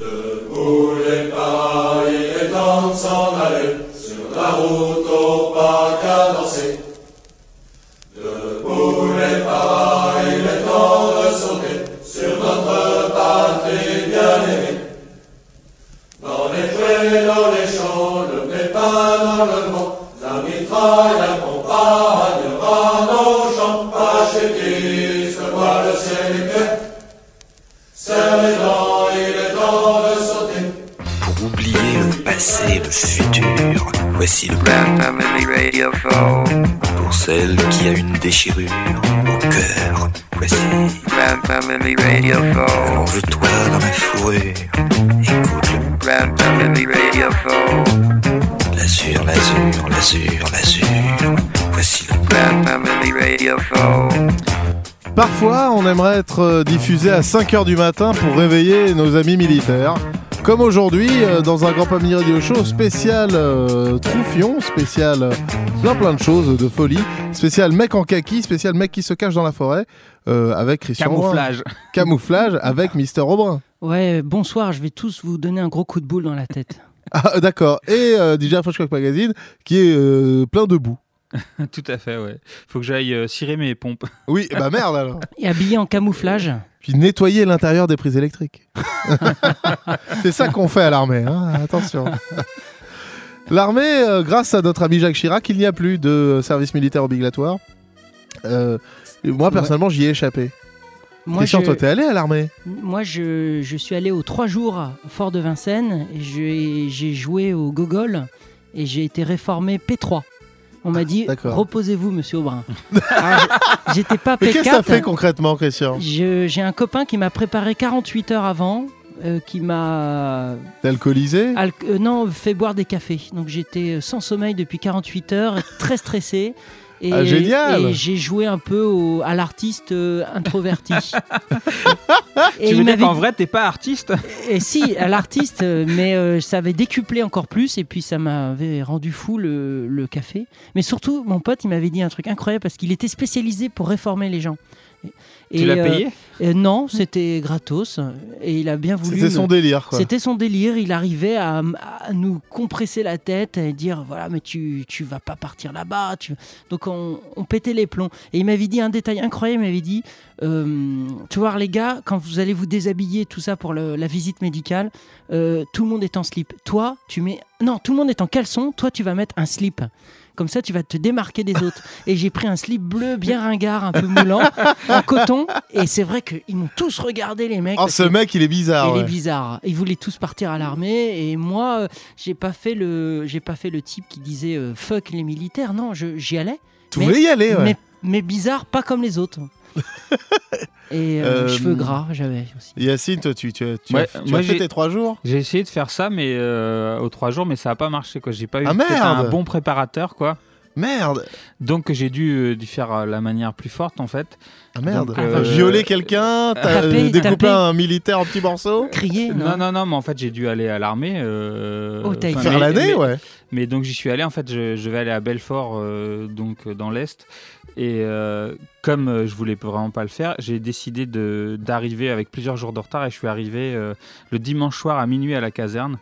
The déchirure au cœur. Voici, Grand Family Radio Show. allonge-toi dans la fourrure, écoute Grand Family Radio Show. l'azur, l'azur, l'azur, l'azur. Voici le Grand Family Radio Show. Parfois, on aimerait être euh, diffusé à 5h du matin pour réveiller nos amis militaires. Comme aujourd'hui, euh, dans un Grand Family Radio Show spécial euh, Troufion, spécial euh, plein plein de choses, de folie, spécial mec en kaki, spécial mec qui se cache dans la forêt, euh, avec Christian Brun. Camouflage. Camouflage avec Mister Aubrin. Ouais, bonsoir, je vais tous vous donner un gros coup de boule dans la tête. Ah, d'accord. Et euh, DJ Freshcock Magazine qui est euh, plein de boue. Tout à fait, ouais. Faut que j'aille euh, cirer mes pompes. Oui, bah merde alors. Et habillé en camouflage. Puis nettoyer l'intérieur des prises électriques. C'est ça qu'on fait à l'armée, hein, attention. L'armée, euh, grâce à notre ami Jacques Chirac, il n'y a plus de service militaire obligatoire. Euh, moi, personnellement, j'y ai échappé. Moi, Christian, je, toi, t'es allé à l'armée? Moi je, je suis allé aux trois jours à Fort de Vincennes et j'ai j'ai joué au Gogol et j'ai été réformé P3. On m'a dit d'accord. reposez-vous, monsieur Aubrin. Alors, j'- J'étais pas Mais qu'est-ce que ça P4. fait concrètement, Christian? Je- J'ai un copain qui m'a préparé 48 heures avant, euh, qui m'a alcoolisé Al- euh, non, fait boire des cafés. Donc j'étais euh, sans sommeil depuis 48 heures, très stressé. Et, Ah, génial Et j'ai joué un peu au- à l'artiste euh, introverti. et tu veux dire qu'en vrai, t'es pas artiste? Et si, à l'artiste, mais euh, ça avait décuplé encore plus et puis ça m'avait rendu fou le, le café. Mais surtout, mon pote, il m'avait dit un truc incroyable parce qu'il était spécialisé pour réformer les gens. Et, Tu l'as euh, payé? euh, Non, c'était gratos et il a bien voulu. C'était son délire, quoi. c'était son délire, il arrivait à, à nous compresser la tête et dire voilà mais tu, tu vas pas partir là-bas. Tu... Donc on, on pétait les plombs. Et il m'avait dit un détail incroyable, il m'avait dit euh, tu vois les gars, quand vous allez vous déshabiller, tout ça pour le- la visite médicale, euh, tout le monde est en slip. Toi, tu mets... Non, tout le monde est en caleçon, toi tu vas mettre un slip. Comme ça, tu vas te démarquer des autres. Et j'ai pris un slip bleu bien ringard, un peu moulant, en coton. Et c'est vrai qu'ils m'ont tous regardé, les mecs. Oh, ce mec, il est bizarre. il ouais. est bizarre. Ils voulaient tous partir à l'armée et moi, euh, j'ai pas fait le, j'ai pas fait le type qui disait euh, fuck les militaires. Non, j'y allais. Tu mais- voulais y aller, ouais. Mais, mais bizarre, pas comme les autres. et euh, Euh, cheveux gras, j'avais aussi. Yacine, toi, tu, tu, tu Ouais, as, tu moi, as fait j'ai- tes trois jours? J'ai essayé de faire ça, mais euh, aux trois jours, mais ça a pas marché. quoi. J'ai pas eu Ah, merde un bon préparateur, quoi. Merde Donc j'ai dû euh, dû faire euh, la manière plus forte, en fait. Ah merde Donc, T'as euh, violé quelqu'un euh, découpé taper. un militaire en petits morceaux Crier, non, Non, non, non, mais en fait, j'ai dû aller à l'armée. euh, Oh, t'as enfin, été- Faire l'année, ouais. Mais donc j'y suis allé, en fait, je, je vais aller à Belfort, euh, donc dans l'Est. Et euh, comme euh, je voulais vraiment pas le faire, j'ai décidé d'arriver avec plusieurs jours de retard et je suis arrivé euh, le dimanche soir à minuit à la caserne.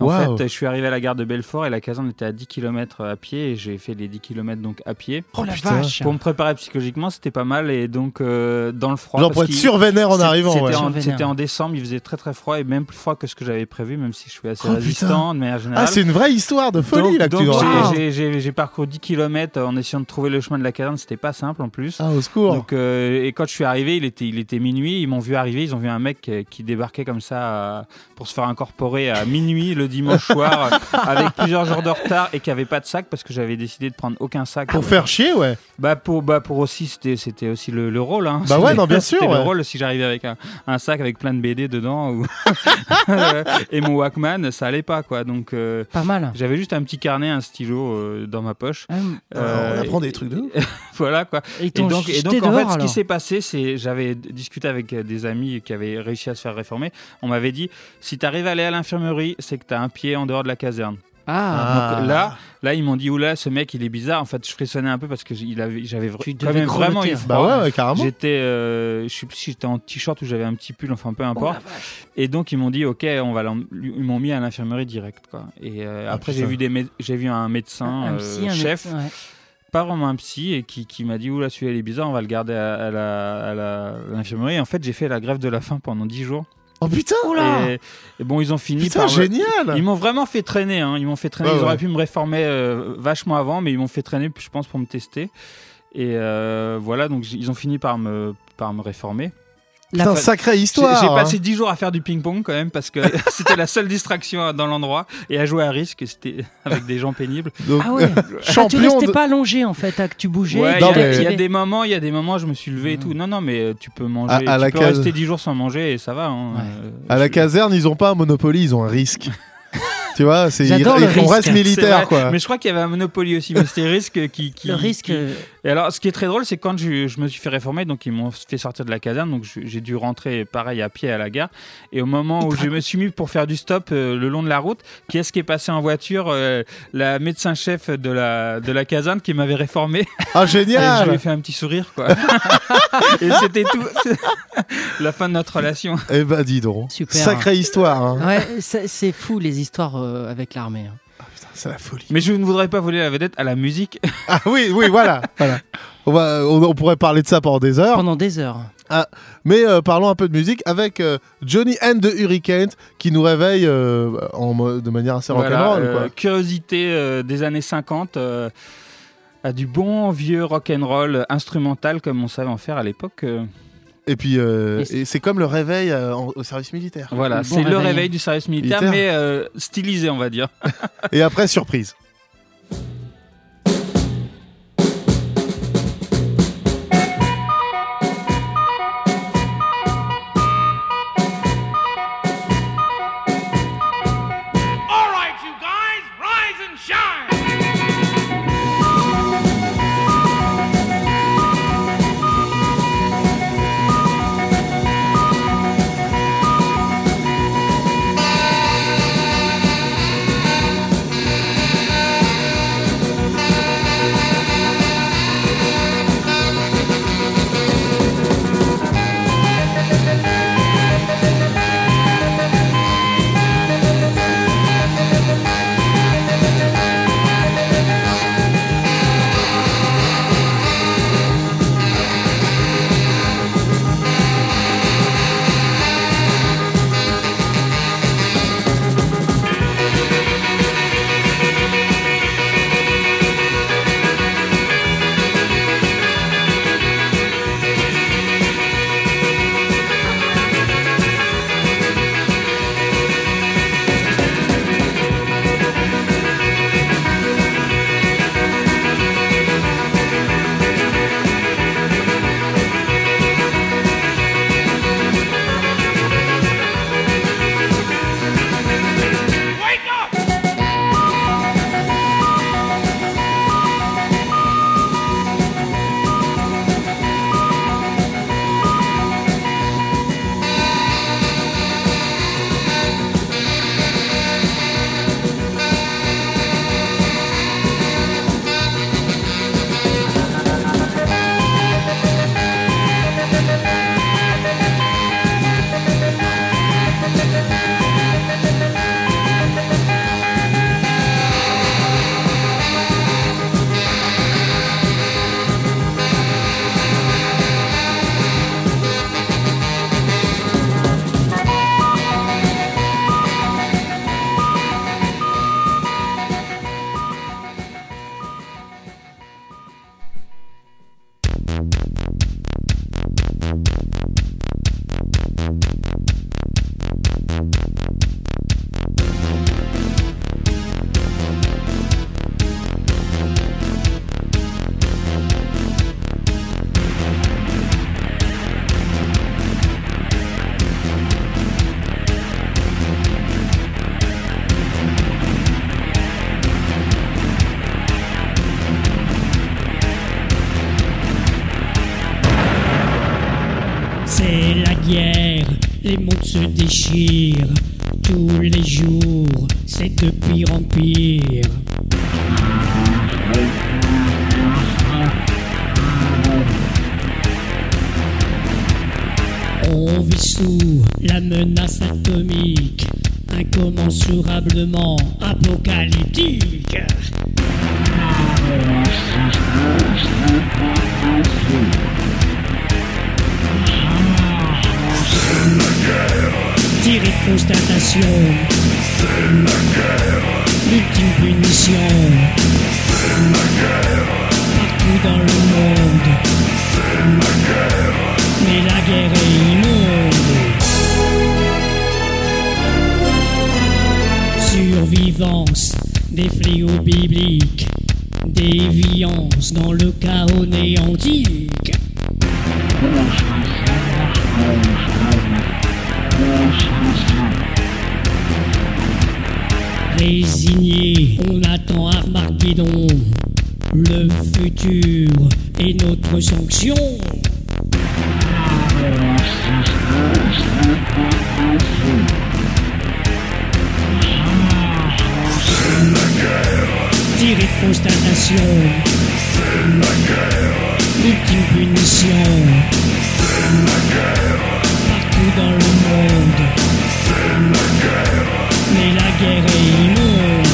En fait, je suis arrivé à la gare de Belfort et la caserne était à 10 km à pied et j'ai fait les 10 km donc à pied. Oh la putain. vache. Pour me préparer psychologiquement, c'était pas mal et donc euh, dans le froid. Genre pour être survénère en arrivant, ouais. C'était en, Survénère. c'était en décembre, il faisait très très froid et même plus froid que ce que j'avais prévu, même si je suis assez Oh, résistant de manière générale. Ah, c'est une vraie histoire de folie, donc, là, que donc tu nous j'ai- parcouru 10 km en essayant de trouver le chemin de la caserne, c'était pas simple en plus. Ah, au secours Donc, euh, et quand je suis arrivé, il était, il était minuit. Ils m'ont vu arriver. Ils ont vu un mec qui débarquait comme ça euh, pour se faire incorporer à minuit le dimanche soir euh, avec plusieurs jours de retard et qui avait pas de sac parce que j'avais décidé de prendre aucun sac. Pour faire chier, ouais. Bah pour, bah pour aussi, c'était, c'était aussi le, le rôle. Hein. Bah ouais, non, bien sûr, C'était ouais. le rôle si j'arrivais avec un, un sac avec plein de BD dedans ou et mon Walkman, ça allait pas quoi. Donc euh, Pas mal. j'avais juste un petit carnet, un stylo euh, dans ma poche. Ah, Euh, on Euh, apprend des trucs de ouf. Voilà quoi. Et donc, et jeté donc en dehors, fait, ce qui s'est passé, c'est j'avais discuté avec euh, des amis qui avaient réussi à se faire réformer. On m'avait dit si tu arrives à aller à l'infirmerie, c'est que tu as un pied en dehors de la caserne. Ah, Donc là, là, ils m'ont dit, oula, ce mec, il est bizarre. En fait, je frissonnais un peu parce que j'avais quand même vraiment eu. Bah froid. ouais, ouais, carrément. J'étais, euh, je sais plus si j'étais en t-shirt ou j'avais un petit pull, enfin peu Oh importe. Et donc ils m'ont dit, ok, on va ils m'ont mis à l'infirmerie direct, quoi. Et euh, Ah, après j'ai vu des, j'ai vu un médecin, Un- un euh, psy, un chef, médecin, ouais. pas vraiment un psy, et qui, qui m'a dit, oula, celui-là il est bizarre, on va le garder à, à la- à la- à l'infirmerie. En fait, j'ai fait la grève de la faim pendant 10 jours. Oh putain Oula Et, et bon, ils ont fini Putain, par. génial Ils m'ont vraiment fait traîner. Hein. Ils m'ont fait traîner. Ouais, ils auraient ouais. pu me réformer euh, vachement avant, mais ils m'ont fait traîner, je pense, pour me tester. Et euh, voilà, donc ils ont fini par me, par me réformer. La Putain, sacrée histoire j'ai hein. passé 10 jours à faire du ping-pong quand même parce que c'était la seule distraction dans l'endroit et à jouer à risque, c'était avec des gens pénibles. Donc, Ah ouais. Ah, tu restais de- pas allongé en fait, que tu bougeais. Ouais, il y a- mais- y, des moments, il y a des moments, je me suis levé et tout. Non, non, mais euh, tu peux manger, À- à tu la peux case. rester 10 jours sans manger et ça va. hein. Ouais. Euh, À la caserne, ils ont pas un Monopoly, ils ont un risque. Tu vois, c'est ils, le risque. reste militaire quoi. Mais je crois qu'il y avait un Monopoly aussi, mais c'était risque qui, qui- Le risque. qui- euh, Et alors, ce qui est très drôle, c'est quand je, je me suis fait réformer, donc ils m'ont fait sortir de la caserne, donc je- j'ai dû rentrer pareil à pied à la gare. Et au moment où je me suis mis pour faire du stop euh, le long de la route, qui est-ce qui est passé en voiture Euh, La médecin-chef de la, de la caserne qui m'avait réformé. Ah Et je lui ai génial fait un petit sourire, quoi. et c'était tout. la fin de notre relation. Eh ben dis donc. Super. Sacrée histoire. hein. Ouais, c'est c'est fou les histoires euh, avec l'armée. hein. Putain, C'est la folie. Mais je ne voudrais pas voler la vedette à la musique. Ah oui, oui, voilà. voilà. On, va, on, on pourrait parler de ça pendant des heures. Pendant des heures. Mais euh, parlons un peu de musique avec euh, Johnny and the Hurricanes qui nous réveille euh, en, de manière assez Voilà, rock'n'roll. euh, curiosité euh, des années 50 euh, à du bon vieux rock'n'roll instrumental comme on savait en faire à l'époque. Et puis, euh, Et c'est- comme le réveil euh, en- au service militaire. voilà, Bon c'est le réveil. réveil du service militaire, Militaire. mais euh, stylisé, on va dire. Et après, surprise. De pire en pire. On vit sous la menace atomique, incommensurablement apocalyptique. Est notre sanction. Tiré de constatation. L'ultime punition. Partout dans le monde. Mais la guerre est immonde.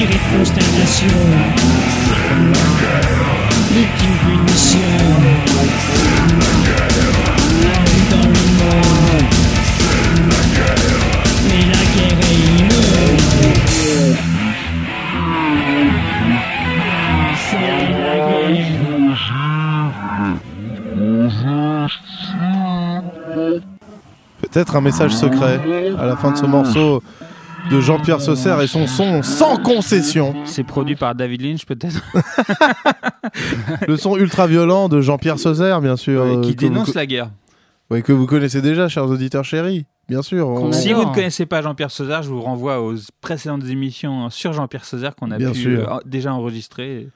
De constatation. L'ultime punition. Partout dans le monde. Mais la guerre est. C'est la guerre. Peut-être un message secret à la fin de ce morceau de Jean-Pierre Sausser et son son sans concession. C'est produit par David Lynch, peut-être, Le son ultra violent de Jean-Pierre Sausser, bien sûr. euh, euh, qui vous dénonce la guerre. Oui, que vous connaissez déjà, chers auditeurs chéris. Bien sûr. on- Si vous ne connaissez pas Jean-Pierre Sauzard, je vous renvoie aux précédentes émissions sur Jean-Pierre Sauzard qu'on a Bien pu sûr. euh, déjà enregistrer.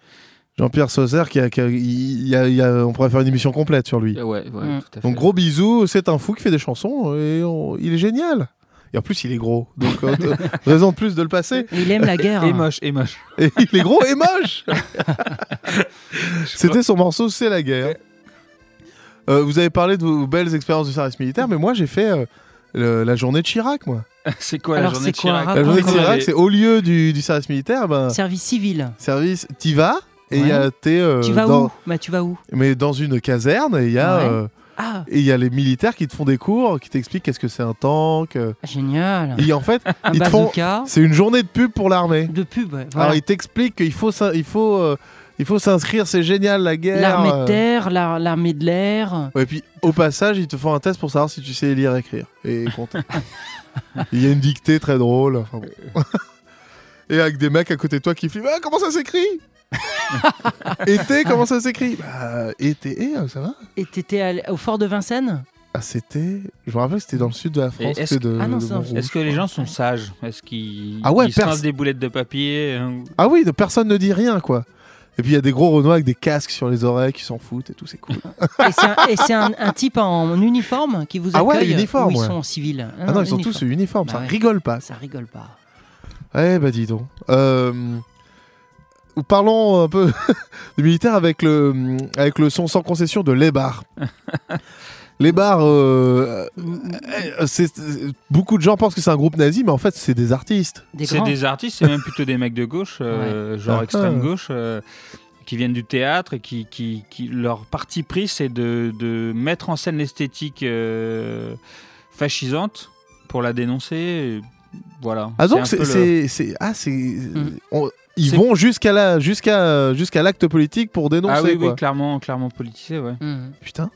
Jean-Pierre Sausser, qui a, qui a- y a- y a- on pourrait faire une émission complète sur lui. Euh, Ouais, ouais, Mm. tout à fait. Donc gros bisous, c'est un fou qui fait des chansons et on- il est génial. Et en plus, il est gros. Donc, euh, raison de plus de le passer. Il aime la guerre. Et moche, et moche. Et il est gros et moche. C'était son morceau C'est la guerre. Euh, vous avez parlé de vos belles expériences de service militaire, mais moi j'ai fait euh, le- la journée de Chirac, moi. C'est quoi Alors, la journée c'est de Chirac. La journée de Chirac, c'est au lieu du, du service militaire, ben, Service civil. service, t'y vas et il y a euh, tu vas dans, où? Bah tu vas où? Mais dans une caserne et il y a Ouais. Euh, Ah, et il y a les militaires qui te font des cours, qui t'expliquent qu'est-ce que c'est un tank. euh. génial. Et en fait, Un ils te font, c'est une journée de pub pour l'armée. de pub. ouais, voilà. Alors ils t'expliquent qu'il faut il faut euh, il faut s'inscrire, c'est génial la guerre. L'armée euh. de terre, l'ar- l'armée de l'air. Ouais, et puis au passage, ils te font un test pour savoir si tu sais lire et écrire et compter. Il y a une dictée très drôle. enfin bon. et avec des mecs à côté de toi qui flippent. Ah, comment ça s'écrit? Été, comment ça s'écrit? Bah, été, ça va Et t'étais au fort de Vincennes? Ah, c'était. Je me rappelle, c'était dans le sud de la France. est-ce c'était de, Ah non, de c'est- Montrouge, Est-ce que les gens sont sages? Est-ce qu'ils Ah ouais, ils se pers- lancent des boulettes de papier hein, ou- Ah oui, personne ne dit rien, quoi. Et puis il y a des gros Renois avec des casques sur les oreilles qui s'en foutent et tout, c'est cool. Et c'est un, et c'est un- un type en uniforme qui vous Ah ouais, accueille uniforme, ou ils ouais. sont en civil? Ah non, ils sont tous uniformes, ça Bah ouais. rigole pas. Ça rigole pas. Eh bah dis donc. Euh, parlons un peu du militaire avec le, avec le son sans concession de Les Bars. Les Bars, euh, euh, beaucoup de gens pensent que c'est un groupe nazi, mais en fait c'est des artistes. C'est des artistes, c'est même plutôt des mecs de gauche, euh, genre Ah. extrême gauche, euh, qui viennent du théâtre et qui, qui, qui- leur parti pris, c'est de, de mettre en scène l'esthétique euh, fascisante pour la dénoncer. et Voilà. Ah donc c'est- ah c'est Mm. Ils vont jusqu'à la jusqu'à jusqu'à l'acte politique pour dénoncer Ah oui, quoi. oui, clairement, clairement politisé, ouais. Mhm. Putain.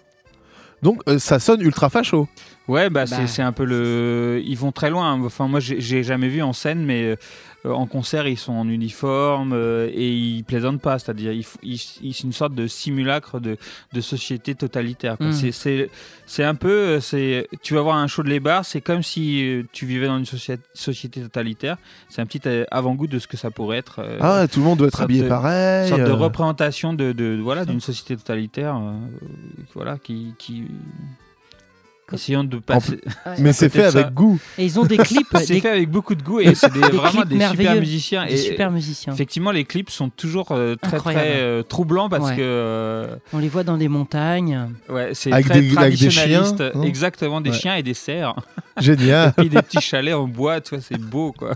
Donc euh, ça sonne ultra facho. Ouais, bah, Bah. c'est- c'est un peu le. Ils vont très loin. Enfin, moi, j'ai j'ai jamais vu en scène, mais euh, en concert, ils sont en uniforme euh, et ils plaisantent pas. C'est-à-dire, ils, f- ils- ils- c'est une sorte de simulacre de, de société totalitaire. quoi. Mm. C'est- un peu. euh, c'est Tu vas voir un show de les bars, c'est comme si euh, tu vivais dans une société, société totalitaire. C'est un petit euh, avant-goût de ce que ça pourrait être. euh, Ah tout le monde doit être habillé de- pareil. sorte de euh. représentation de, de- voilà d'une société totalitaire euh, voilà qui, qui Essayons de passer. Mais c'est fait ça. avec goût. Et ils ont des clips, C'est des, fait avec beaucoup de goût et c'est vraiment des super merveilleux, musiciens. des et super musiciens. Effectivement, les clips sont toujours euh, très Incroyable. très euh, troublants parce Ouais. que euh, On les voit dans des montagnes. ouais, c'est Avec très des- avec des chiens, traditionnaliste. non exactement, des Ouais. chiens et des cerfs. Génial. et des petits chalets en bois, tu vois, c'est beau quoi.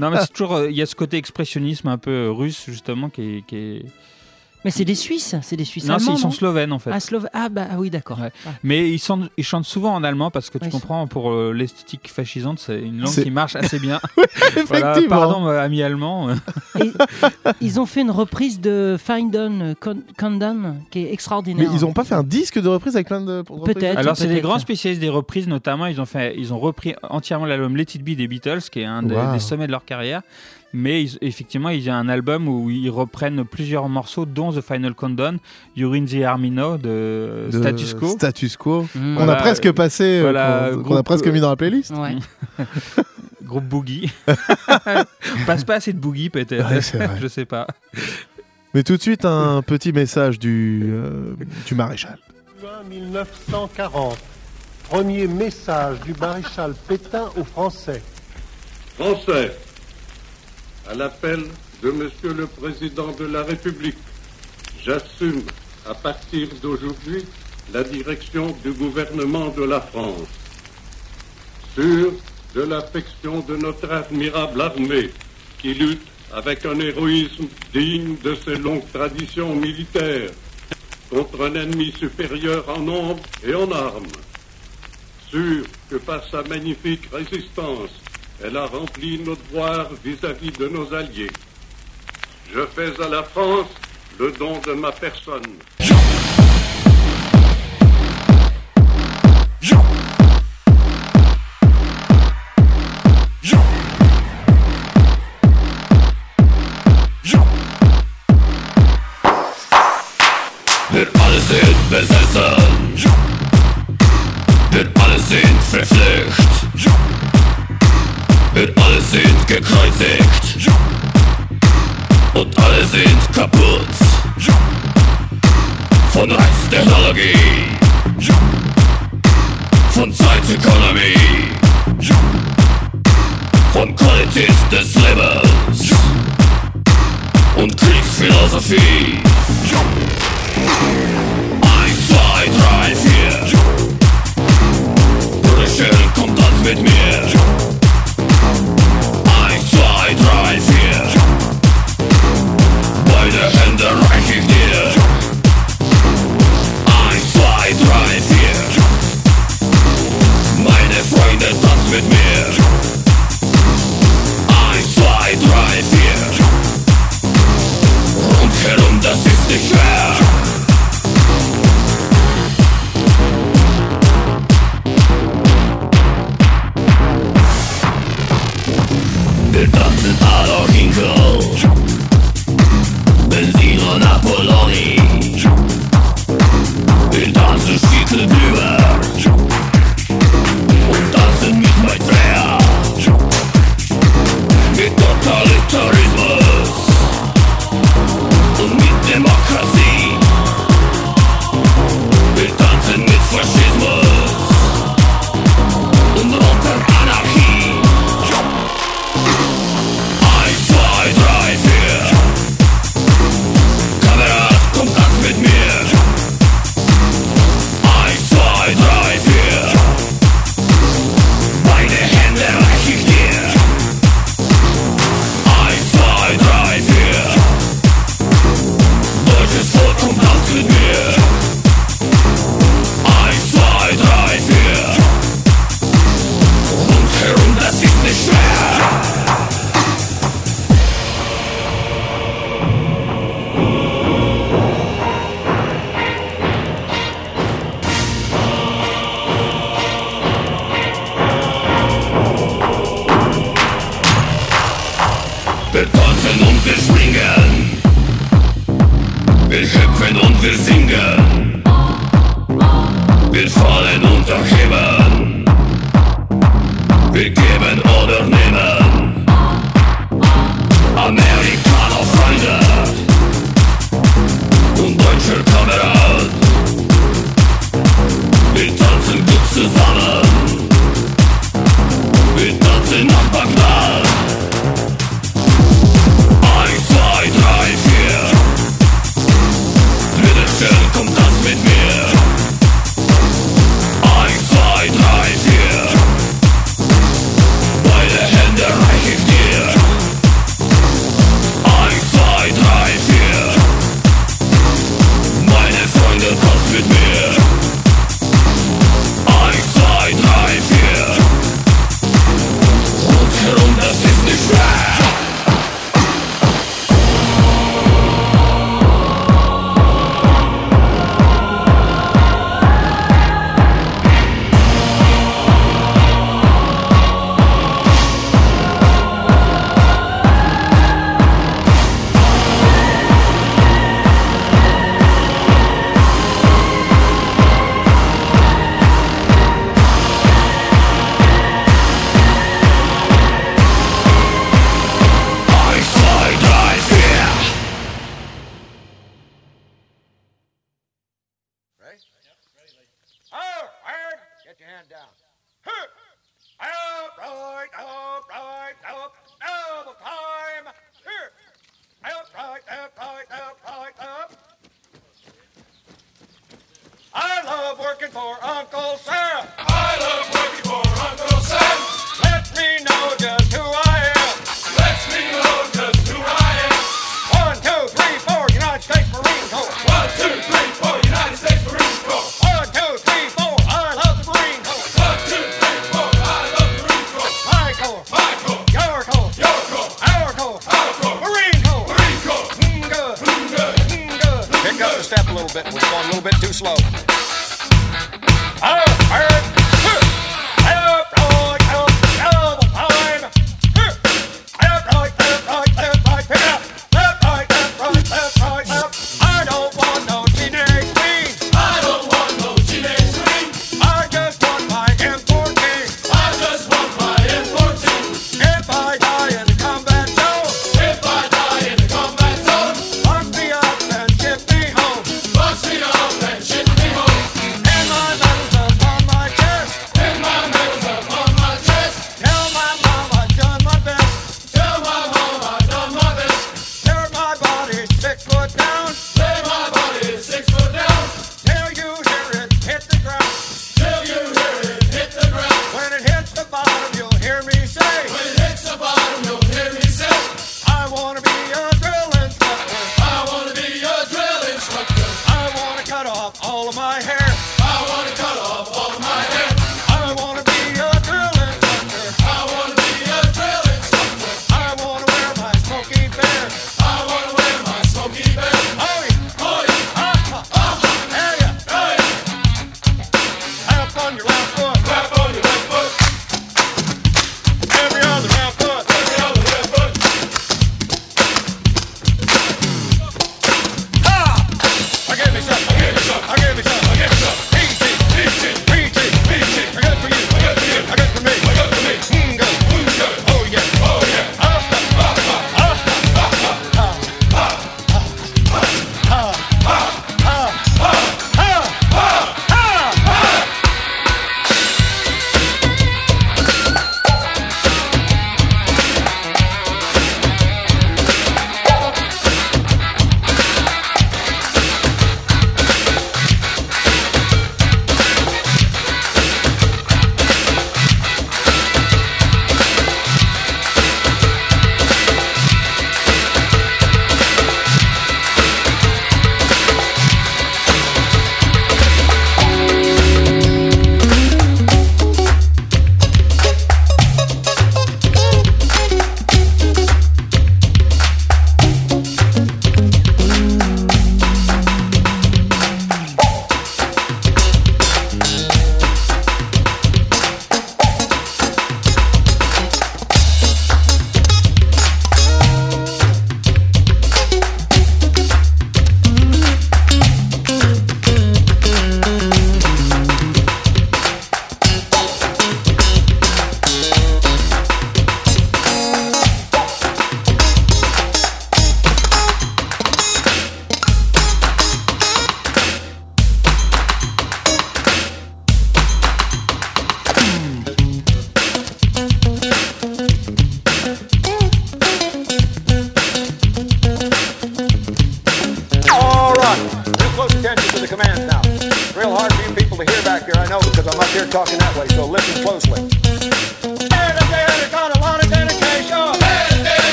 non mais c'est toujours, il y a ce côté expressionnisme un peu russe justement qui est. qui est- Mais c'est des Suisses, c'est des Suisses Non, allemands. ils sont non slovènes en fait. ah, Slove- ah, bah ah oui, d'accord. Ouais. Ah. Mais ils, sont- ils chantent souvent en allemand parce que tu Ouais, comprends, pour euh, l'esthétique fascisante, c'est une langue qui marche assez bien. Voilà, Effectivement. pardon, euh, amis allemands. Et ils ont fait une reprise de Find On Con- Countdown qui est Mais extraordinaire. ils ont pas fait un disque de reprise avec plein de. Peut-être. Alors, c'est des grands spécialistes des reprises, notamment, ils ont, fait, ils ont repris entièrement l'album Let It Be des Beatles, qui est un des, Wow. des sommets de leur carrière. Mais ils- effectivement, il y a un album où ils reprennent plusieurs morceaux, dont The Final Countdown, You're in the Army Now de, de Status Quo. Status Quo. Mm. On a presque passé, voilà, qu'on- qu'on a groupe, presque mis dans la playlist. Ouais. Groupe Boogie. On passe pas assez de Boogie, peut-être. Ouais, c'est vrai. Je sais pas. Mais tout de suite, un petit message du, euh, du maréchal. Juin 1940. Premier message du maréchal Pétain aux Français. Français, à l'appel de Monsieur le Président de la République, j'assume à partir d'aujourd'hui la direction du gouvernement de la France. Sûr de l'affection de notre admirable armée qui lutte avec un héroïsme digne de ses longues traditions militaires contre un ennemi supérieur en nombre et en armes. Sûr que par sa magnifique résistance, elle a rempli nos devoirs vis-à-vis de nos alliés. Je fais à la France le don de ma personne.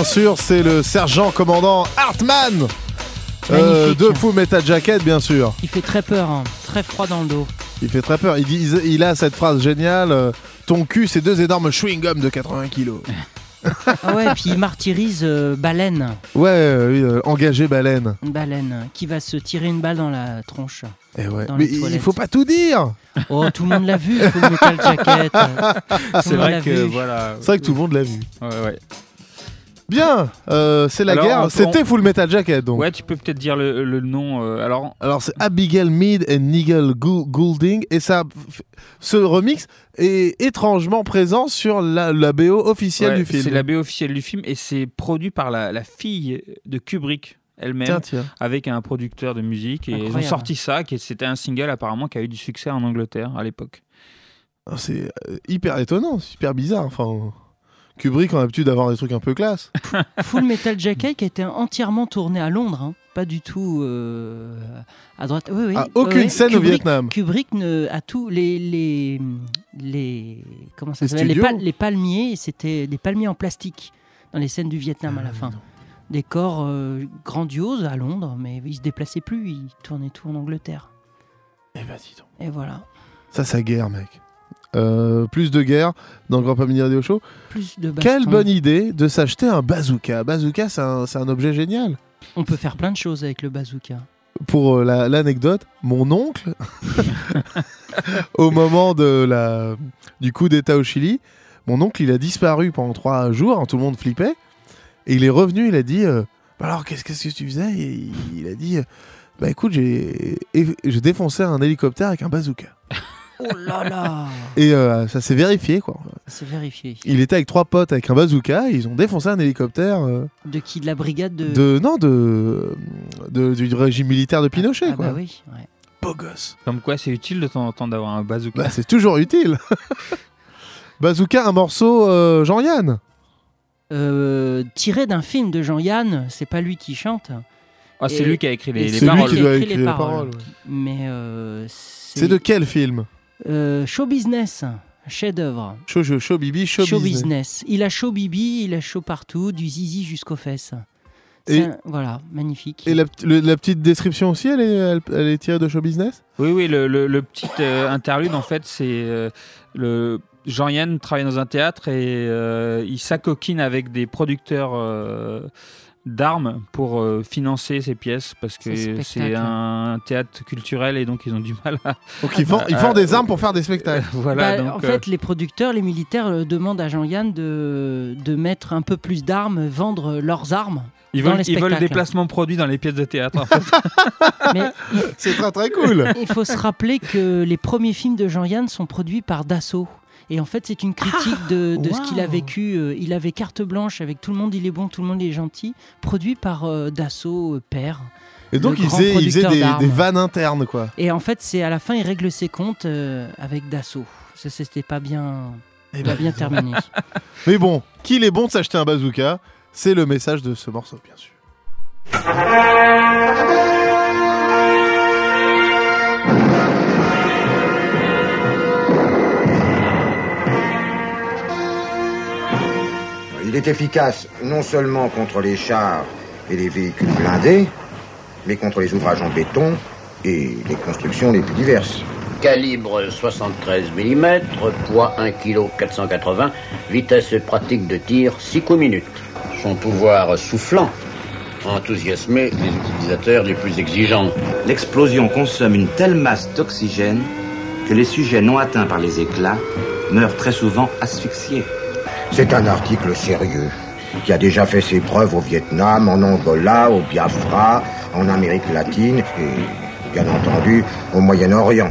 Bien sûr, c'est le sergent commandant Hartman euh, de Full Metal Jacket, bien sûr. Il fait très peur, hein. très froid dans le dos. Il fait très peur. Il, dit, il- il a cette phrase géniale euh, Ton cul, c'est deux énormes chewing-gums de 80 kilos. Ah ouais, et puis il martyrise euh, Baleine, Ouais, euh, oui, euh, engagé baleine. une baleine, qui va se tirer une balle dans la tronche. Eh ouais. Dans Mais les il faut pas tout dire. Oh, tout le monde l'a vu, Full Metal Jacket. C'est vrai que vu. voilà. C'est vrai que tout le monde l'a vu. Ouais, ouais. Bien, euh, c'est la Alors, guerre. on- C'était Full Metal Jacket donc. Ouais, tu peux peut-être dire le, le nom. euh, alors, Alors c'est Abigail Mead et Nigel Gou- Goulding et ça, ce remix est étrangement présent sur la, la BO officielle ouais, du film. c'est la BO officielle du film et c'est produit par la, la fille de Kubrick elle-même Tiens, tiens. avec un producteur de musique et ils ont sorti ça qui c'était un single apparemment qui a eu du succès en Angleterre à l'époque. Ah, C'est euh, hyper étonnant, super bizarre. Enfin, Kubrick a l'habitude d'avoir des trucs un peu classe. Full Metal Jacket qui a été entièrement tourné à Londres, hein. pas du tout euh, à droite. Oui, oui. Ah, aucune Ouais, scène au Kubrick- Vietnam. Kubrick ne, a tous les les les comment ça Les s'appelle? Les, studios pal- les palmiers, c'était des palmiers en plastique dans les scènes du Vietnam Ah, à la fin. Des corps euh, grandioses à Londres, mais ils se déplaçaient plus, ils tournaient tout en Angleterre. Eh ben, dis donc. Et voilà. Ça, ça guerre, mec. Euh, plus de guerre dans le Grand Pamini Radio Show. Plus de. Quelle bonne idée de s'acheter un bazooka. Bazooka, c'est un, objet génial. On peut faire plein de choses avec le bazooka. Pour euh, la- l'anecdote, mon oncle, au moment de la, du coup d'État au Chili, mon oncle, il a disparu pendant trois jours, hein, tout le monde flippait, et il est revenu, il a dit, euh, Bah alors qu'est-ce que tu faisais? Et il, a dit, bah écoute, j'ai défoncé un hélicoptère avec un bazooka. Oh là là Et euh, ça s'est vérifié, quoi. C'est vérifié. Il était avec trois potes avec un bazooka, et ils ont défoncé un hélicoptère euh, De qui De la brigade de. de, non, de, de- du régime militaire de Pinochet, Ah quoi. bah oui. ouais. Beau gosse. Comme quoi c'est utile de temps en temps d'avoir un bazooka. Bah, c'est toujours utile. Bazooka, un morceau euh, Jean-Yann. Euh, tiré d'un film de Jean-Yann, c'est pas lui qui chante. Ah, c'est Et- lui qui a écrit les, et les C'est lui paroles. qui doit écrit écrire les les paroles. paroles. ouais. Mais euh, C'est de quel film? Euh, Show Business, chef-d'œuvre. Show, show, show, bibi, show, Show business. business. Il a show bibi, il a show partout, du zizi jusqu'aux fesses. Et- un- Voilà, magnifique. Et la, p- le- la petite description aussi, elle est, elle, elle est tirée de show business? Oui, oui, le, le- le petit euh, interlude, en fait, c'est euh, le Jean-Yann travaille dans un théâtre et euh, il s'acoquine avec des producteurs euh, d'armes pour euh, financer ses pièces parce que c'est un théâtre culturel et donc ils ont du mal à. Donc ils vendent, ils vendent des armes pour faire des spectacles. voilà, Bah, donc, en euh, fait, les producteurs, les militaires euh, demandent à Jean-Yann de, de mettre un peu plus d'armes, vendre leurs armes. ils veulent, ils veulent des placements produits dans les pièces de théâtre. En fait. Mais C'est très très cool. il faut se rappeler que les premiers films de Jean-Yann sont produits par Dassault. Et en fait, c'est une critique de, de ce qu'il a vécu. Euh, Il avait carte blanche avec tout le monde, il est bon, tout le monde est gentil. Produit par euh, Dassault, euh, père. Et donc faisaient producteur des, d'armes. des vannes internes, quoi. Et en fait, c'est à la fin, il règle ses comptes euh, avec Dassault. Ça, c'était pas bien, Eh pas ben, bien terminé. Mais bon, qu'il est bon de s'acheter un bazooka, c'est le message de ce morceau, bien sûr. Il est efficace non seulement contre les chars et les véhicules blindés, mais contre les ouvrages en béton et les constructions les plus diverses. Calibre 73 mm, poids 1 kg 480, vitesse pratique de tir 6 coups minutes. Son pouvoir soufflant a enthousiasmé les utilisateurs les plus exigeants. L'explosion consomme une telle masse d'oxygène que les sujets non atteints par les éclats meurent très souvent asphyxiés. C'est un article sérieux qui a déjà fait ses preuves au Vietnam, en Angola, au Biafra, en Amérique latine et, bien entendu, au Moyen-Orient.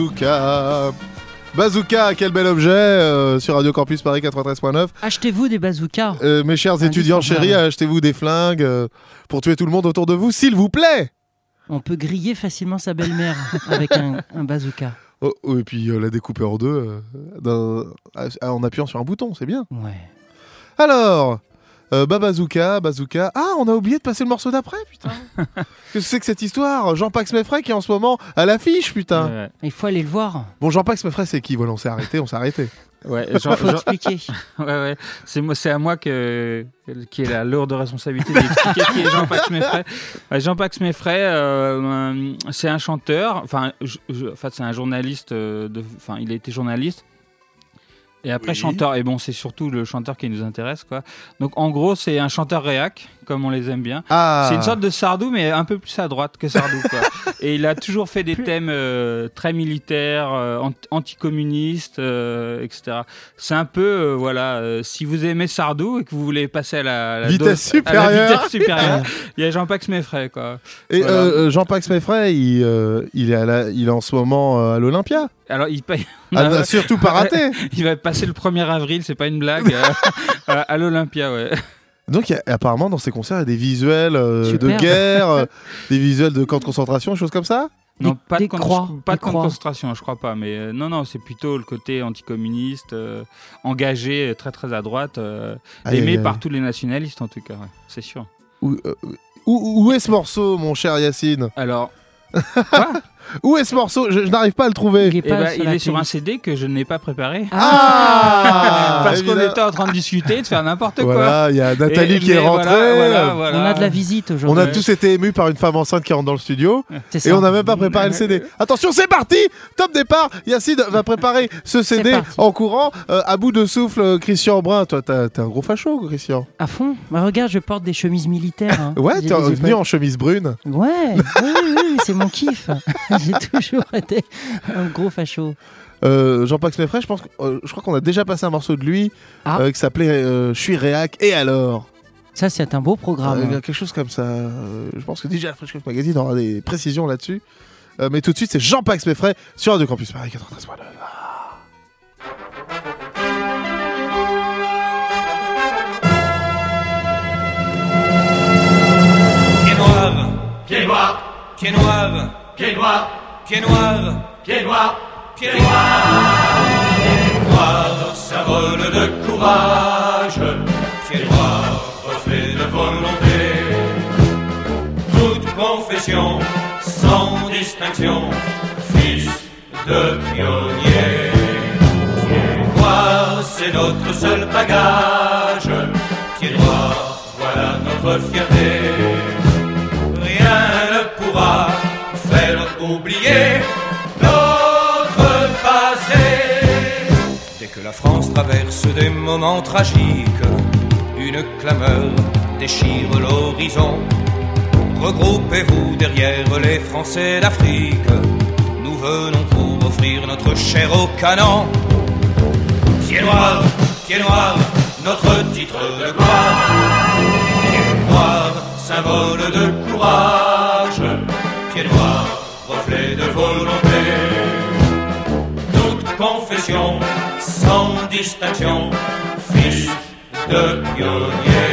Bazooka. Bazooka, quel bel objet euh, sur Radio Campus Paris 93.9. Achetez-vous des bazookas. Euh, mes chers étudiants chéris, achetez-vous des flingues euh, pour tuer tout le monde autour de vous, s'il vous plaît. On peut griller facilement sa belle-mère avec un, un bazooka. Oh, oh, et puis la découper en deux en appuyant sur un bouton, c'est bien. Ouais. Alors, euh, bah, bazooka, bazooka. Ah, on a oublié de passer le morceau d'après, putain. Qu'est-ce que c'est que cette histoire? Jean-Pax Meffray qui est en ce moment à l'affiche, putain. Ouais. Il faut aller le voir. Bon, Jean-Pax Meffray, c'est qui? Voilà, on s'est arrêté, on s'est arrêté. Ouais, Il Jean- faut Jean- expliquer. Ouais, ouais. C'est moi, c'est à moi que qui est la lourde responsabilité d'expliquer qui est Jean-Pax Meffray. Ouais, Jean-Pax Meffray, euh, euh, c'est un chanteur. Enfin, c'est un journaliste. euh, de, enfin, il a été journaliste. Et après Oui. chanteur. Et bon, c'est surtout le chanteur qui nous intéresse, quoi. Donc, en gros, c'est un chanteur réac, comme on les aime bien. Ah. C'est une sorte de Sardou, mais un peu plus à droite que Sardou. Quoi. et il a toujours fait des thèmes euh, très militaires, euh, ant- anticommunistes, euh, etc. C'est un peu, euh, voilà, euh, si vous aimez Sardou et que vous voulez passer à la, la Vitesse dose- à la supérieure. vitesse supérieure, il y a Jean-Pax Meffray. Quoi. Et Voilà. Jean-Pax Meffray, il, euh, il, est à la- il est en ce moment euh, à l'Olympia. Alors, il paye. Ah, bah, surtout pas raté. il va passer le 1er avril, c'est pas une blague, euh, à, à l'Olympia, ouais. Donc, il y a- apparemment, dans ces concerts, il y a des visuels euh, de guerre, euh, des visuels de camps de concentration, choses comme ça Non, pas de, des croix, pas de camp de concentration, je crois pas. Mais euh, non, non, c'est plutôt le côté anticommuniste, euh, engagé, très très à droite, euh, aimé par tous les nationalistes en tout cas, ouais, c'est sûr. Où, euh, où- où est ce morceau, mon cher Yacine? Alors, Où est ce morceau Je, je n'arrive pas à le trouver. Il est eh pas ben, sur il la est sur un playlist. CD que je n'ai pas préparé. Ah Parce qu'on évidemment. était en train de discuter, de faire n'importe quoi. Voilà, il y a Nathalie Et- qui est mais rentrée. voilà, voilà, voilà. On a de la visite On aujourd'hui. a tous été émus par une femme enceinte qui rentre dans le studio C'est et ça. on n'a même pas préparé le CD. Attention, c'est parti Top départ Yacine va préparer ce CD parti. en courant. Euh, à bout de souffle, euh, Christian Brun. Toi, t'as- t'es un gros facho, Christian. À fond. Bah, regarde, je porte des chemises militaires. hein. Ouais, J'ai t'es des venu épaules. en chemise brune. Ouais, oui, oui, oui, c'est mon kiff. J'ai toujours été un gros facho. Euh, Jean-Pax Meffray, je pense, que- euh, je crois qu'on a déjà passé un morceau de lui Ah. euh, qui s'appelait euh, Je suis réac. Et alors? Ça, c'est un beau programme. Euh, Quelque chose comme ça. Euh, je pense que DJ Fresh Coff Magazine aura des précisions là-dessus. Euh, mais tout de suite, c'est Jean-Pax Meffray sur Radio Campus Paris 93.9. Pied noir, Pied noir, pied noir, pied noir, pied noir, pied noir, pied noir, noir, symbole de courage, pied noir, reflet de volonté. Toute confession, sans distinction, fils de pionnier. Pied noir, c'est notre seul bagage. Pied noir, voilà notre fierté. Oublier notre passé. Dès que la France traverse des moments tragiques, une clameur déchire l'horizon. Regroupez-vous derrière les Français d'Afrique. Nous venons pour offrir notre chair au canon. Pied noir, pied noir, notre titre de gloire. Symbole de fils de pionnier.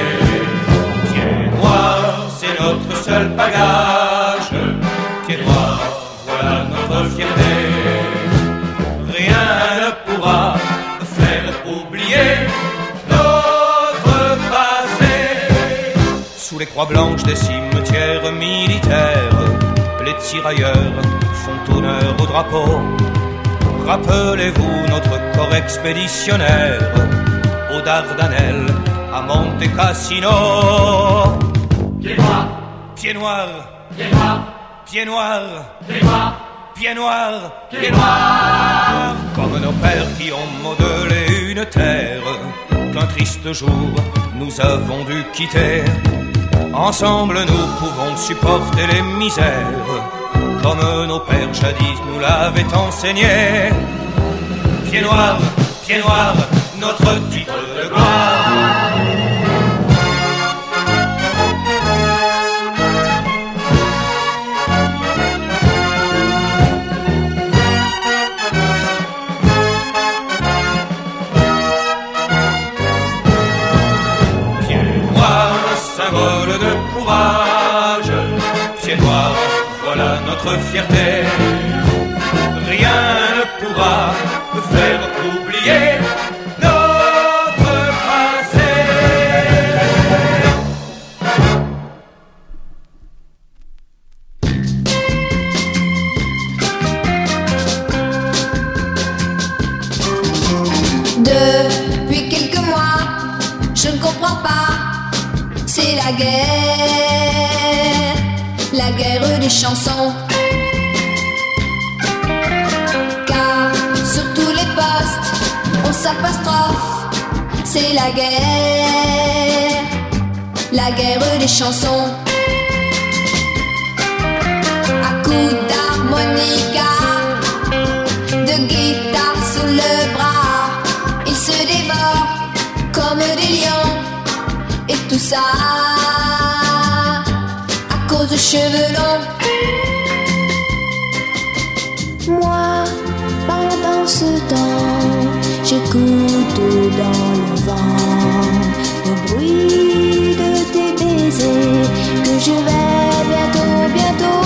Noir, c'est notre seul bagage. Noir, voilà notre fierté. Rien ne pourra faire oublier notre passé. Sous les croix blanches des cimetières militaires, les tirailleurs font honneur au drapeau. Rappelez-vous notre corps expéditionnaire aux Dardanelles, à Monte Cassino. Pied noir, Pied noir, pied noir, pied noir, pied noir, pied noir, pied noir. Comme nos pères qui ont modelé une terre qu'un triste jour nous avons dû quitter. Ensemble nous pouvons supporter les misères comme nos pères jadis nous l'avaient enseigné. Pied noir, pied noir, notre titre de gloire. Rien ne pourra me faire oublier notre passé. Depuis quelques mois, je ne comprends pas, c'est la guerre, la guerre des chansons. C'est la guerre, la guerre des chansons. À coups d'harmonica, de guitare sous le bras, ils se dévorent comme des lions. Et tout ça à cause de cheveux longs. Moi, pendant ce temps, j'écoute dans le vent le bruit de tes baisers que je vais bientôt, bientôt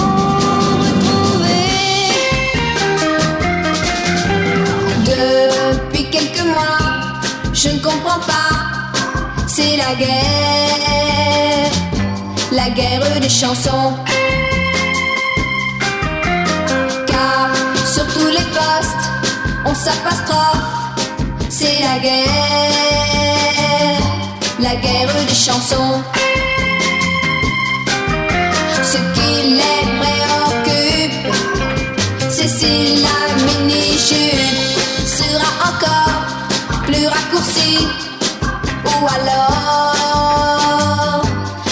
retrouver. Depuis quelques mois, je ne comprends pas, c'est la guerre, la guerre des chansons. Car sur tous les postes, on s'apostrophe, c'est la guerre, la guerre des chansons. Ce qui les préoccupe, c'est si la mini-jupe sera encore plus raccourcie ou alors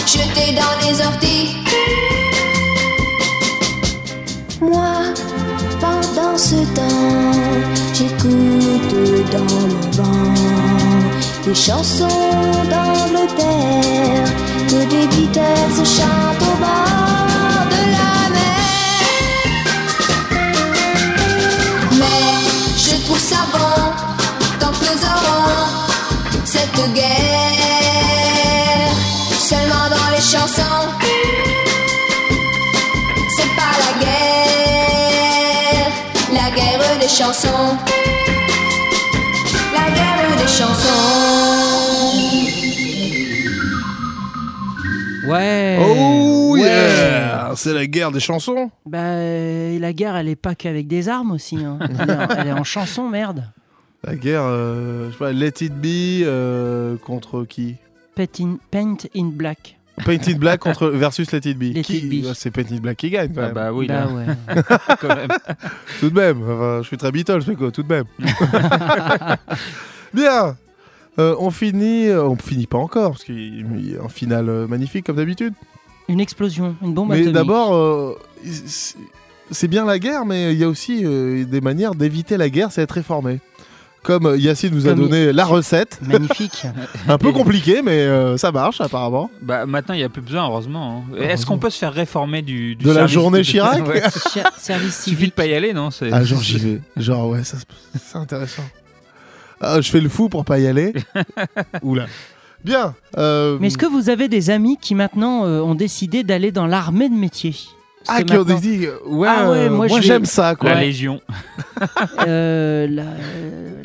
jetée dans les orties. Moi, pendant ce temps, des chansons d'Angleterre que des Beatles chantent au bord de la mer. Mais je trouve ça bon tant que nous aurons cette guerre seulement dans les chansons. C'est pas la guerre, la guerre des chansons. Ouais. Oh ouais. yeah C'est la guerre des chansons. Bah, la guerre, elle est pas qu'avec des armes aussi. hein. Elle, est, elle est en chanson, merde. La guerre, euh, je sais pas, Let It Be euh, contre qui? Paint in, Paint in Black. Painted Black contre versus Let It Be. Let Qui- It Be. Ouais, C'est Painted Black qui gagne quand Ah même. bah oui, Bah ouais. Quand même. tout de même. Enfin, je suis très Beatles, mais quoi, tout de même. Bien. Euh, on finit, euh, on finit pas encore parce qu'il y a un final euh, magnifique comme d'habitude. Une explosion, une bombe Mais atomique. d'abord, euh, c'est- bien la guerre, mais il y a aussi euh, des manières d'éviter la guerre, c'est être réformé. Comme Yacine nous a Comme donné il- la recette. Magnifique. Un peu compliqué, mais euh, ça marche apparemment. Bah, maintenant, il n'y a plus besoin, heureusement. hein. Est-ce qu'on peut se faire réformer du, du De la service journée Chirac? Ouais. Chi- Service Suffit de civique. pas y aller, non c'est- Ah, genre j'y vais. Genre, ouais, ça, c'est intéressant. Ah, je fais le fou pour pas y aller. Oula. Bien. euh, Mais est-ce que vous avez des amis qui maintenant euh, ont décidé d'aller dans l'armée de métier? Parce Ah, qui ont dit, ouais, Ah ouais, moi, moi, je vais- j'aime ça, quoi. La. Légion. Euh, la-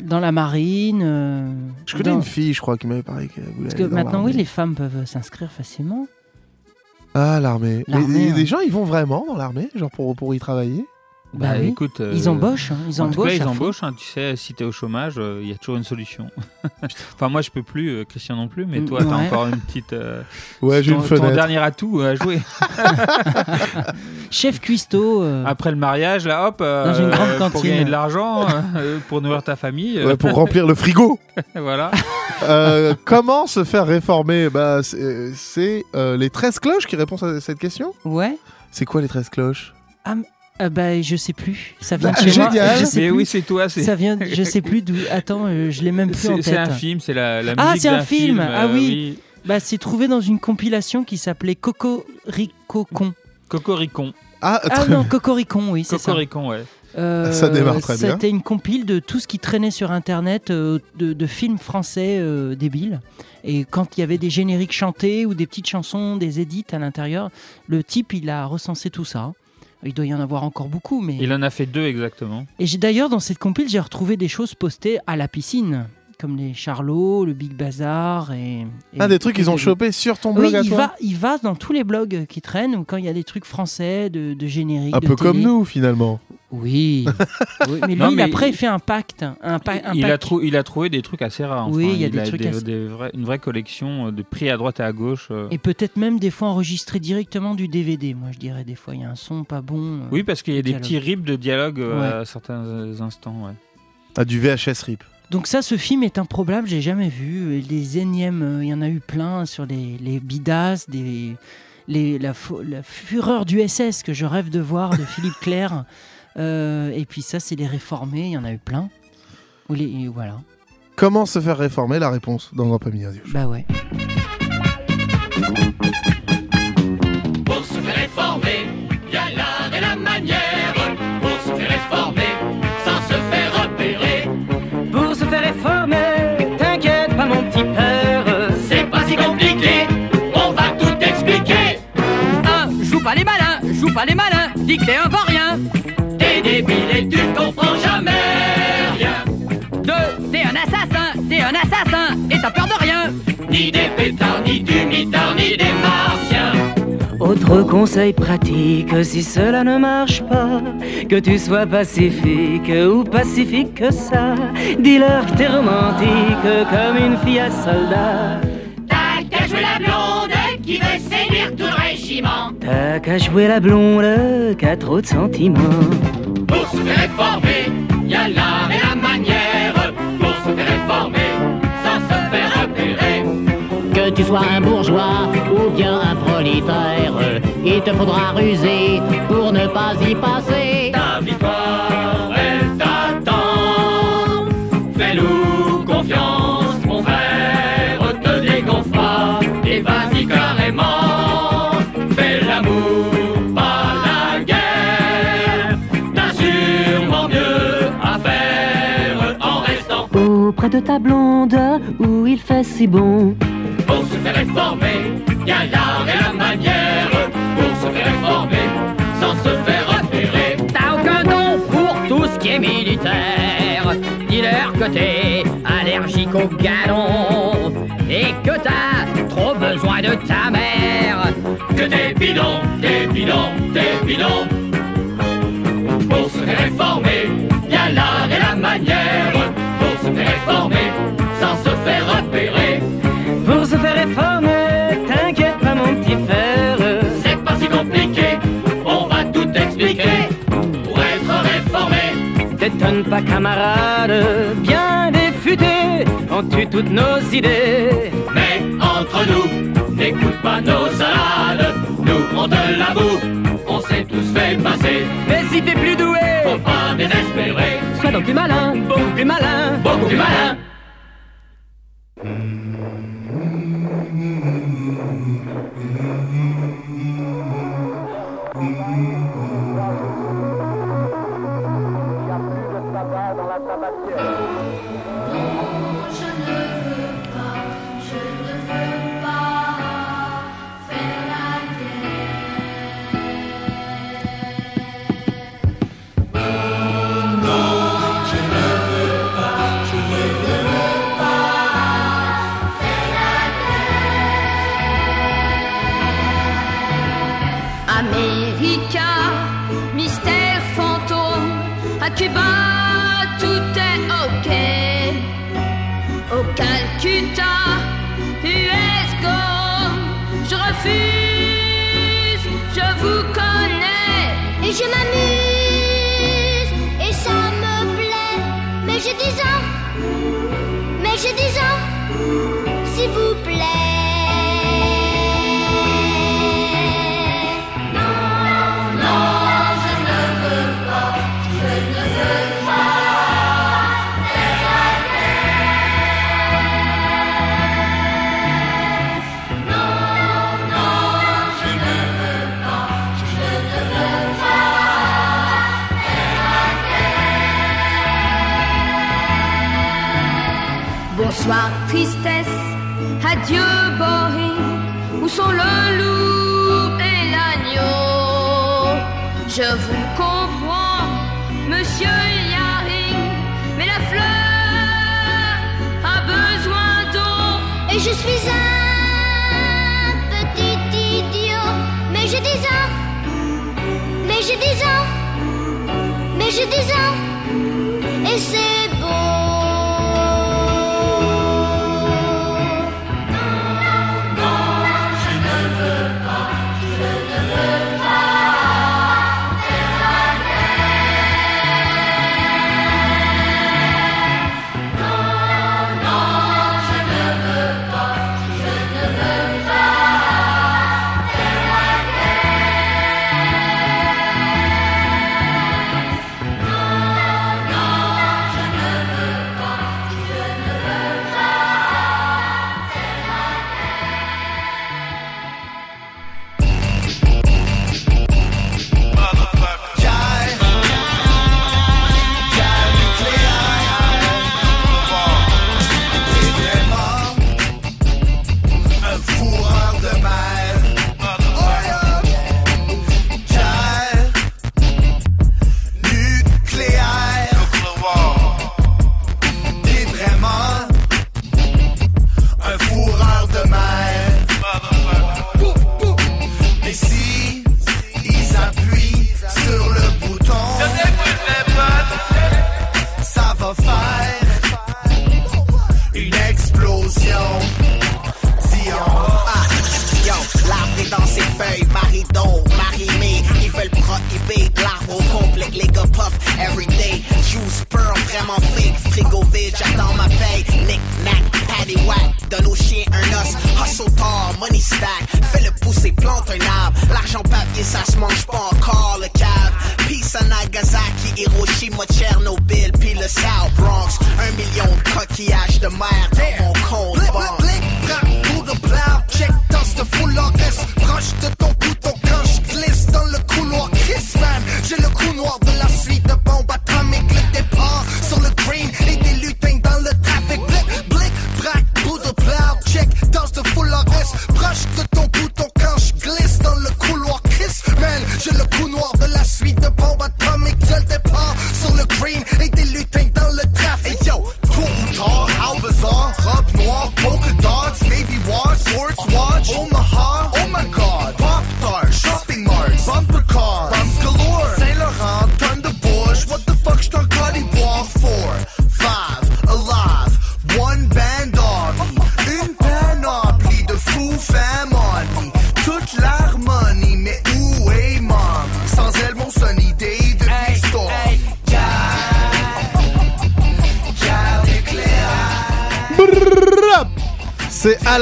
dans la marine. euh, Je connais dans- une fille, je crois, qui m'avait parlé qu'elle voulait Parce que dans maintenant, oui, l'armée. les femmes peuvent s'inscrire facilement. Ah, l'armée. Mais L'armée, les, ouais. les gens, ils vont vraiment dans l'armée, genre pour, pour y travailler? Bah, Bah, oui. écoute, euh, Ils embauchent, hein, ils en tout cas, embauchent. ils embauchent. hein, tu sais, si t'es au chômage, euh, il y a toujours une solution. enfin, moi, je peux plus, euh, Christian non plus, mais Mm, toi, t'as ouais. encore une petite. euh, Ouais, j'ai ton, une ton fenêtre. dernier atout à jouer. Chef cuistot. euh, Après le mariage, là, hop, euh, Dans une grande pour cantine. gagner de l'argent, euh, pour nourrir ta famille. euh, Ouais, pour remplir le frigo. voilà. Euh, comment se faire réformer? Bah, C'est euh, les 13 cloches qui répondent à cette question? Ouais. C'est quoi les 13 cloches? Ah, euh, bah, je sais plus. Ça vient Bah, de chez moi. génial. Je sais Mais plus. oui, c'est toi. c'est- Ça vient. Je sais plus d'où. Attends, euh, je l'ai même plus en C'est tête. c'est un film, c'est la, la Ah, musique c'est un film. Ah euh, oui. Bah, c'est trouvé dans une compilation qui s'appelait Cocorico-con. Cocoricon. Ah, Ah non, Cocoricon, oui, c'est ça. Cocoricon, ouais. Euh, Ça démarre très bien. C'était une compile de tout ce qui traînait sur Internet euh, de, de films français euh, débiles. Et quand il y avait des génériques chantés ou des petites chansons, des édits à l'intérieur, le type, il a recensé tout ça. Il doit y en avoir encore beaucoup, mais. Il en a fait deux exactement. Et j'ai d'ailleurs dans cette compile, j'ai retrouvé des choses postées à la piscine, comme les Charlots, le Big Bazar et. et- Ah, des trucs qu'ils ont et- chopé sur ton Oui, blog à il toi va, il va dans tous les blogs qui traînent, ou quand il y a des trucs français, de, de génériques. Un de peu comme nous, finalement. Oui. Oui, mais lui, Non, il a après il- fait un pacte. Un, pa- un il, a trou- il a trouvé des trucs assez rares. Oui, enfin. il y a des trucs assez- des vrais- une vraie collection euh, de prix à droite et à gauche. euh. Et peut-être même des fois enregistré directement du DVD, moi je dirais. Des fois, il y a un son pas bon. euh, Oui, parce qu'il y a des dialogue. petits rips de dialogue euh, Ouais. à certains instants. Ouais. Ah, du VHS RIP. Donc ça, ce film est improbable, j'ai jamais vu. Les énièmes, euh, il y en a eu plein sur les, les bidas, des, les, la, fureur du SS que je rêve de voir de Philippe Clair. Euh, et puis ça, c'est les réformés, il y en a eu plein. Ou les, et voilà. Comment se faire réformer La réponse dans un premier. Bah ouais. Dis que t'es un vaurien. T'es débile et tu comprends jamais rien. Deux, t'es un assassin, t'es un assassin, et t'as peur de rien. Ni des pétards, ni du mitard, ni des martiens. Autre conseil pratique, si cela ne marche pas, que tu sois pacifique ou pacifique que ça, dis-leur que t'es romantique comme une fille à soldat. T'as qu'à jouer la blonde, qu'à trop de sentiments. Pour se faire réformer, y a l'art et la manière. Pour se faire réformer, sans se faire repérer. Que tu sois un bourgeois ou bien un prolétaire, il te faudra ruser pour ne pas y passer. Ta victoire, de ta blonde, où il fait si bon. Pour se faire réformer, y a l'art et la manière. Pour se faire réformer, sans se faire repérer. T'as aucun don pour tout ce qui est militaire. Dis-leur que t'es allergique au galon et que t'as trop besoin de ta mère. que des bidons, des bidons, des bidons. Réformé, T'étonne pas camarade, bien défuté, on tue toutes nos idées. mais entre nous, n'écoute pas nos salades. Nous, on te l'avoue, on s'est tous fait passer. Mais si t'es plus doué, Faut pas désespérer, sois donc plus malin, beaucoup plus malin. beaucoup plus malin. Adieu boring, où sont le loup et l'agneau. Je vous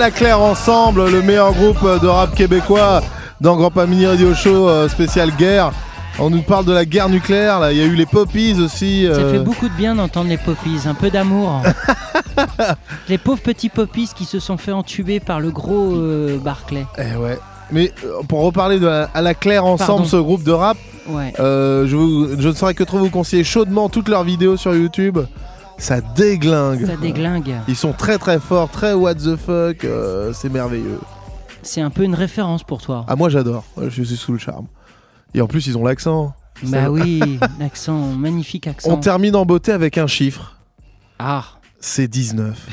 la claire ensemble, le meilleur groupe de rap québécois dans Grand Pas Mini Radio Show euh, spécial guerre. On nous parle de la guerre nucléaire, là. Il y a eu les poppies aussi. Ça euh, fait beaucoup de bien d'entendre les poppies, un peu d'amour. les pauvres petits poppies qui se sont fait entuber par le gros euh, Barclay. Eh ouais. Mais euh, pour reparler de la- à la claire ensemble, Pardon. ce groupe de rap, Ouais. euh, je, vous- je ne saurais que trop vous conseiller chaudement toutes leurs vidéos sur YouTube. Ça déglingue. Ça déglingue. Ils sont très très forts, très what the fuck. euh, c'est merveilleux. C'est un peu une référence pour toi. Ah moi j'adore. Je suis sous le charme. Et en plus ils ont l'accent. Bah oui, l'accent, magnifique accent. On termine en beauté avec un chiffre. Ah. C'est 19.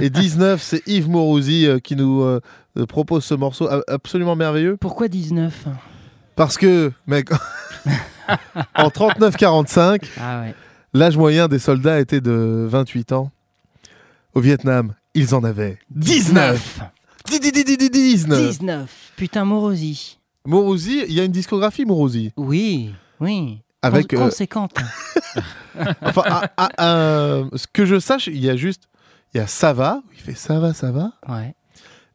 Et 19, c'est Yves Morosi euh, qui nous euh, propose ce morceau absolument merveilleux. Pourquoi 19 Parce que, mec, en 39-45, Ah ouais. L'âge moyen des soldats était de 28 ans. Au Vietnam, ils en avaient 19. 19. 19. Putain, Morosi. Morosi, il y a une discographie Morosi. Oui, oui. Avec, euh, Conséquente. Enfin, à- à- à- ce que je sache, il y a juste, il y a ça va, il fait ça va, ça va, Ouais.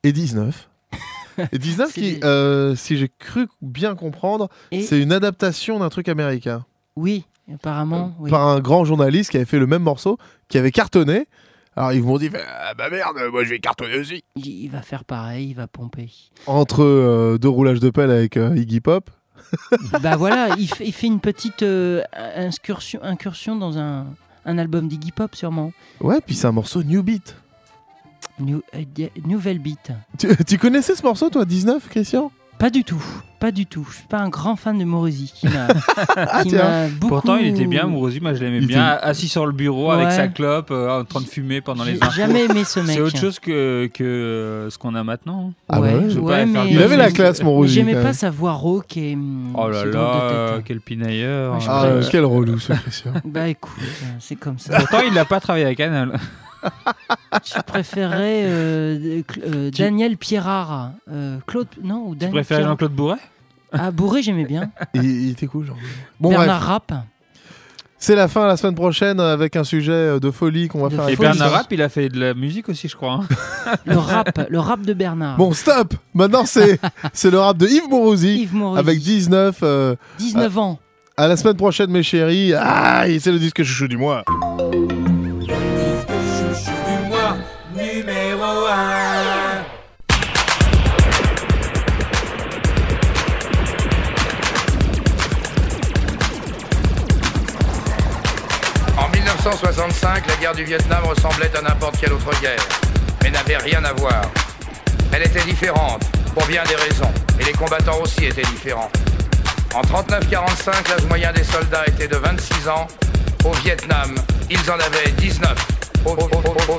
et 19. Et 19 C'est qui, euh, si j'ai cru bien comprendre, c'est une adaptation d'un truc américain. Oui, apparemment. oui. Par un grand journaliste qui avait fait le même morceau, qui avait cartonné. Alors ils m'ont dit, ah bah merde, moi je vais cartonner aussi. Il, va faire pareil, il va pomper. Entre euh, deux roulages de pelle avec euh, Iggy Pop. bah voilà, il fait, il fait une petite euh, incursion, incursion dans un, un album d'Iggy Pop sûrement. Ouais, puis c'est un morceau New Beat. New- euh, nouvelle beat. Tu, tu connaissais ce morceau toi, 19, Christian? Pas du tout, pas du tout. Je suis pas un grand fan de Morosi. Qui m'a qui m'a beaucoup... Pourtant, il était bien, Mourouzi. Moi, je l'aimais bien. était- Assis sur le bureau avec sa clope, euh, en train de fumer pendant les J'ai infos. jamais aimé ce mec. C'est autre chose que, que euh, ce qu'on a maintenant. Ah bah ouais. Je Ouais, mais- Il avait la classe, Rosie. J'aimais pas sa voix rauque et. hum, Oh là là, tête. quel pinailleur. Ouais, Ah, préfère- quel relou ce Christian. Bah écoute, euh, c'est comme ça. Pourtant, il n'a pas travaillé à Canal. Je préférais euh, euh, Daniel Pierrard. Euh, Claude, non ou Tu Daniel préfères Pierrard? Jean-Claude Bourret? Ah, Bourré, j'aimais bien. Il, il était cool, genre. Bon, Bernard bref. Rapp. C'est la fin la semaine prochaine avec un sujet euh, de folie qu'on va faire Et avec Bernard. Rapp, il a fait de la musique aussi, je crois. hein. Le rap, le rap de Bernard. Bon, stop Maintenant, c'est c'est le rap de Yves Morosi. Yves. Avec 19. euh, 19 ans. À la semaine prochaine, mes chéris. Ah, c'est le disque chouchou du mois. 1965, la guerre du Vietnam ressemblait à n'importe quelle autre guerre, mais n'avait rien à voir. Elle était différente, pour bien des raisons, et les combattants aussi étaient différents. En 39-45, l'âge moyen des soldats était de 26 ans. Au Vietnam, ils en avaient 19. Au,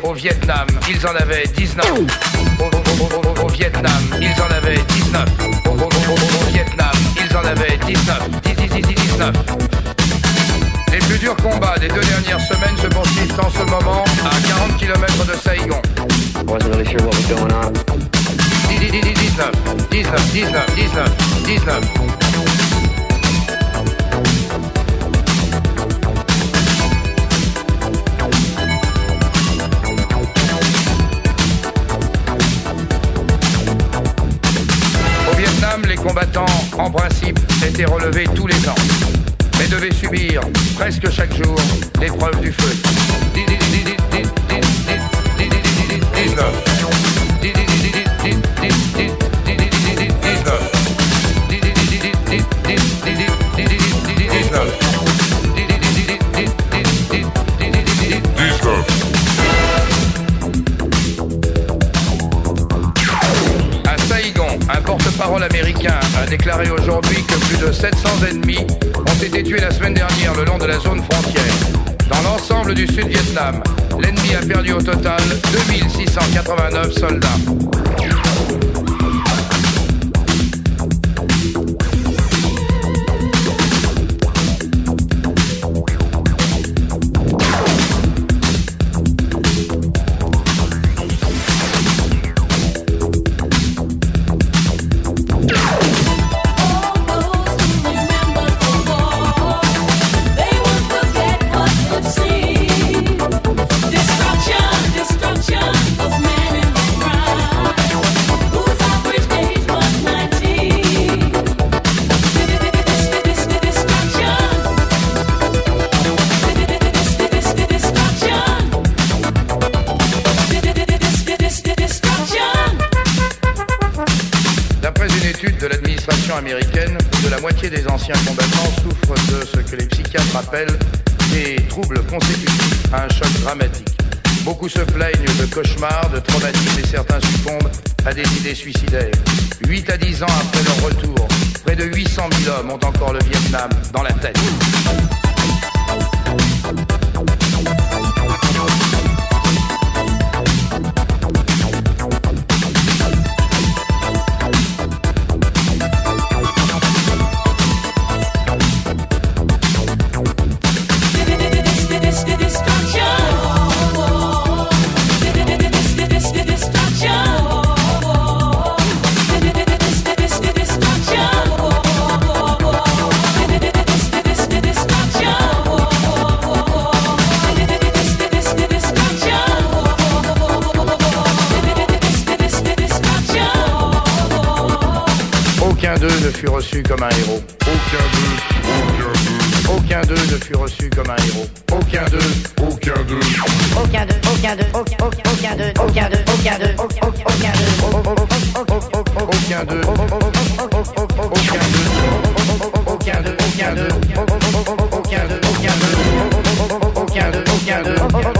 au- Vietnam, ils en avaient 19. Au, Vietnam, ils en avaient 19. Au, Vietnam, ils en avaient 19. 10, 10, 10, 19. Les plus durs combats des deux dernières semaines se poursuivent en ce moment à 40 km de Saigon. 19, 19, 19, 19, 19, 19. Au Vietnam, les combattants, en principe, étaient relevés tous les ans, mais devaient subir, presque chaque jour, l'épreuve du feu. 19. À Saïgon, un porte-parole américain a déclaré aujourd'hui que plus de 700 ennemis ont été tués la semaine dernière le long de la zone frontière. Dans l'ensemble du Sud-Vietnam, l'ennemi a perdu au total 2689 soldats. Cauchemars, de traumatismes et certains succombent à des idées suicidaires. 8 à 10 ans après leur retour, près de 800 000 hommes ont encore le Vietnam dans la tête. Ne fut reçu comme un héros. Aucun d'eux. Aucun d'eux ne fut reçu comme un héros. Aucun d'eux. Aucun d'eux. Aucun d'eux, aucun d'eux, aucun aucun d'eux, aucun d'eux, aucun d'eux, aucun d'eux, Aucun d'eux. Aucun d'eux. Aucun d'eux. Aucun d'eux. Aucun d'eux. Aucun d'eux. Aucun d'eux. Saïgon, Saïgon, Saïgon, Saïgon, Saïgon,